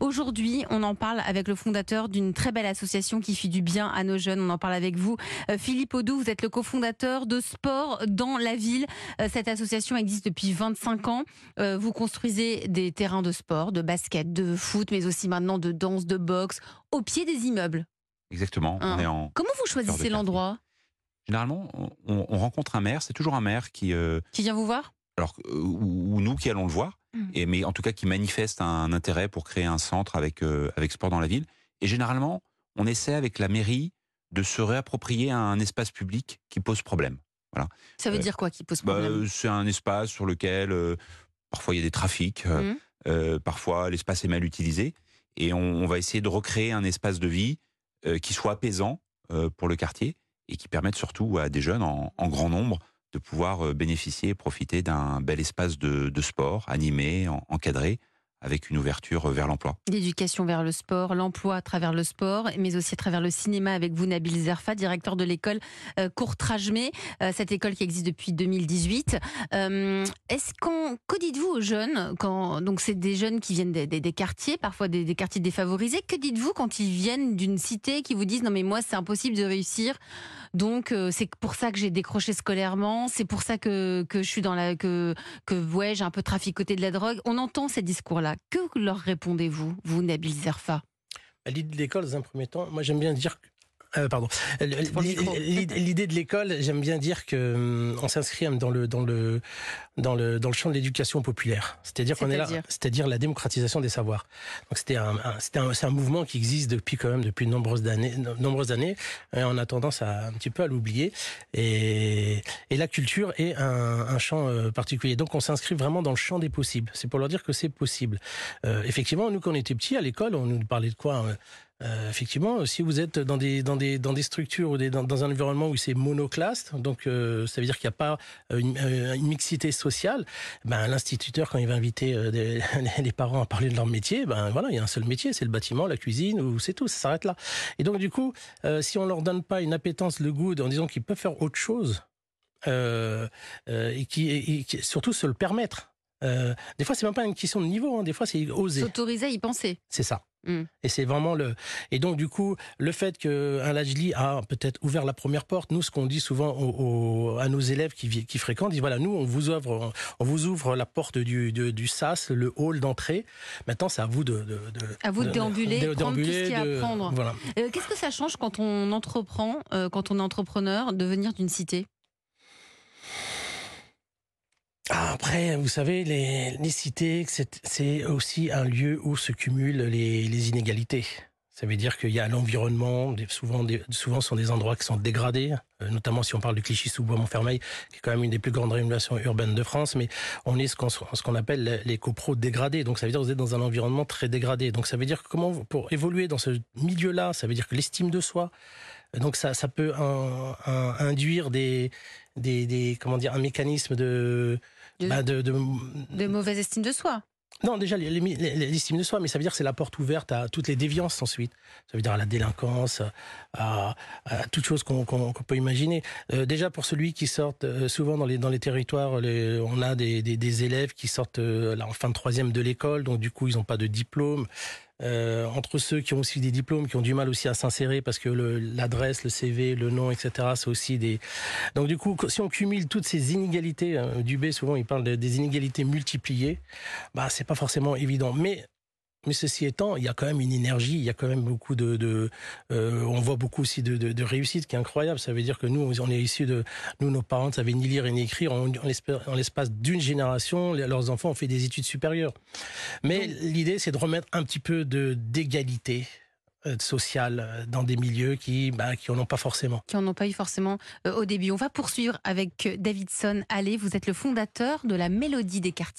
Aujourd'hui, on en parle avec le fondateur d'une très belle association qui fait du bien à nos jeunes. On en parle avec vous. Euh, Philippe Audou, vous êtes le cofondateur de Sport dans la ville. Euh, cette association existe depuis 25 ans. Euh, vous construisez des terrains de sport, de basket, de foot, mais aussi maintenant de danse, de boxe, au pied des immeubles. Exactement. Hein. On est en... Comment vous choisissez l'endroit? Généralement, on, on rencontre un maire. C'est toujours un maire qui, euh, Qui vient vous voir? Alors, euh, ou, ou nous qui allons le voir, et, mais en tout cas qui manifeste un intérêt pour créer un centre avec, euh, avec sport dans la ville. Et généralement, on essaie avec la mairie de se réapproprier un espace public qui pose problème. Ça veut Euh, dire quoi qui pose Bah, problème? c'est un espace sur lequel euh, parfois il y a des trafics, euh, parfois l'espace est mal utilisé, et on, on va essayer de recréer un espace de vie qui soit apaisant pour le quartier et qui permette surtout à des jeunes en, en grand nombre de pouvoir euh, bénéficier et profiter d'un bel espace de, sport animé, en- encadré, avec une ouverture vers l'emploi. L'éducation vers le sport, l'emploi à travers le sport, mais aussi à travers le cinéma avec vous, Nabil Zerfa, directeur de l'école euh, Courtrajmé, euh, cette école qui existe depuis 2018. Euh, Est-ce qu'on, que dites-vous aux jeunes quand donc c'est des jeunes qui viennent des, quartiers, parfois des, quartiers défavorisés. Que dites-vous quand ils viennent d'une cité qui vous disent non mais moi c'est impossible de réussir, donc euh, c'est pour ça que j'ai décroché scolairement, c'est pour ça que, que je suis dans la que que ouais j'ai un peu traficoté de la drogue. On entend ces discours-là. Que leur répondez-vous, vous Nabil Zerfa L'idée de l'école, dans un premier temps, moi j'aime bien dire. Euh, pardon. L'idée de l'école, j'aime bien dire que hum, on s'inscrit dans le dans le dans le dans le champ de l'éducation populaire. C'est-à-dire qu'on est là, C'est-à-dire la démocratisation des savoirs. Donc c'était un, un- c'est un mouvement qui existe depuis quand même depuis de nombreuses années, nombreuses années. Et on a tendance à un petit peu à l'oublier. Et, et la culture est un, un champ euh, particulier. Donc on s'inscrit vraiment dans le champ des possibles. C'est pour leur dire que c'est possible. Euh, effectivement, nous quand on était petits à l'école, on nous parlait de quoi euh, effectivement, si vous êtes dans des dans des dans des structures ou des, dans, dans un environnement où c'est monoclaste, donc euh, ça veut dire qu'il n'y a pas euh, une, une mixité sociale, ben l'instituteur quand il va inviter euh, des- les parents à parler de leur métier, ben voilà, il y a un seul métier, c'est le bâtiment, la cuisine, ou c'est tout, ça s'arrête là. Et donc du coup, si on leur donne pas une appétence, le goût, en disant qu'ils peuvent faire autre chose, et, qui, et surtout se le permettre. Des fois, c'est même pas une question de niveau, hein, des fois, c'est oser. S'autoriser à y penser. C'est ça. Mm. Et c'est vraiment le. Et donc du coup, le fait que un Lajli a peut-être ouvert la première porte, nous, ce qu'on dit souvent aux- aux- à nos élèves qui, qui fréquentent, dit voilà, nous, on vous ouvre, on vous ouvre la porte du, du, du SAS, le hall d'entrée. Maintenant, c'est à vous de. de, de- À vous de déambuler, prendre tout ce qu'il y a à de- prendre. Voilà. Euh, Qu'est-ce que ça change quand on entreprend, euh, quand on est entrepreneur, de venir d'une cité? Après, vous savez, les, cités, c'est aussi un lieu où se cumulent les, inégalités. Ça veut dire qu'il y a l'environnement, souvent, souvent ce sont des endroits qui sont dégradés, euh, notamment si on parle de Clichy-sous-Bois-Montfermeil, qui est quand même une des plus grandes rénovations urbaines de France, mais on est ce qu'on appelle les- copros dégradés. Donc ça veut dire que vous êtes dans un environnement très dégradé. Donc ça veut dire que pour évoluer dans ce milieu-là, ça veut dire que l'estime de soi, donc ça, ça peut un- un- induire des, des, des, comment dire, un mécanisme de, De- bah, de, de- De mauvaise estime de soi. non, déjà les- les- les- l'estime de soi, mais ça veut dire que c'est la porte ouverte à toutes les déviances ensuite. Ça veut dire à la délinquance, à, à toute chose qu'on peut imaginer. Euh, déjà pour celui qui sort euh, souvent dans les dans les territoires, les- on a des, des, des élèves qui sortent euh, là, en fin de troisième de l'école, donc du coup ils n'ont pas de diplôme. Euh, entre ceux qui ont aussi des diplômes, qui ont du mal aussi à s'insérer parce que l'adresse, le, CV, le nom, etc. C'est aussi des. Donc du coup, si on cumule toutes ces inégalités, hein, Dubé souvent il parle de- des inégalités multipliées, bah c'est pas forcément évident. Mais mais ceci étant, il y a quand même une énergie, il y a quand même beaucoup de, de euh, on voit beaucoup aussi de, de, de réussite qui est incroyable. Ça veut dire que nous, on est issus de, nous, nos parents ne savaient ni lire ni écrire. En, en l'espace- d'une génération, leurs enfants ont fait des études supérieures. Mais l'idée, c'est de remettre un petit peu de d'égalité euh, sociale euh, dans des milieux qui, bah, qui en ont pas forcément. qui en ont pas eu forcément euh, au début. On va poursuivre avec Davidson Allais. Vous êtes le fondateur de la Mélodie des quartiers.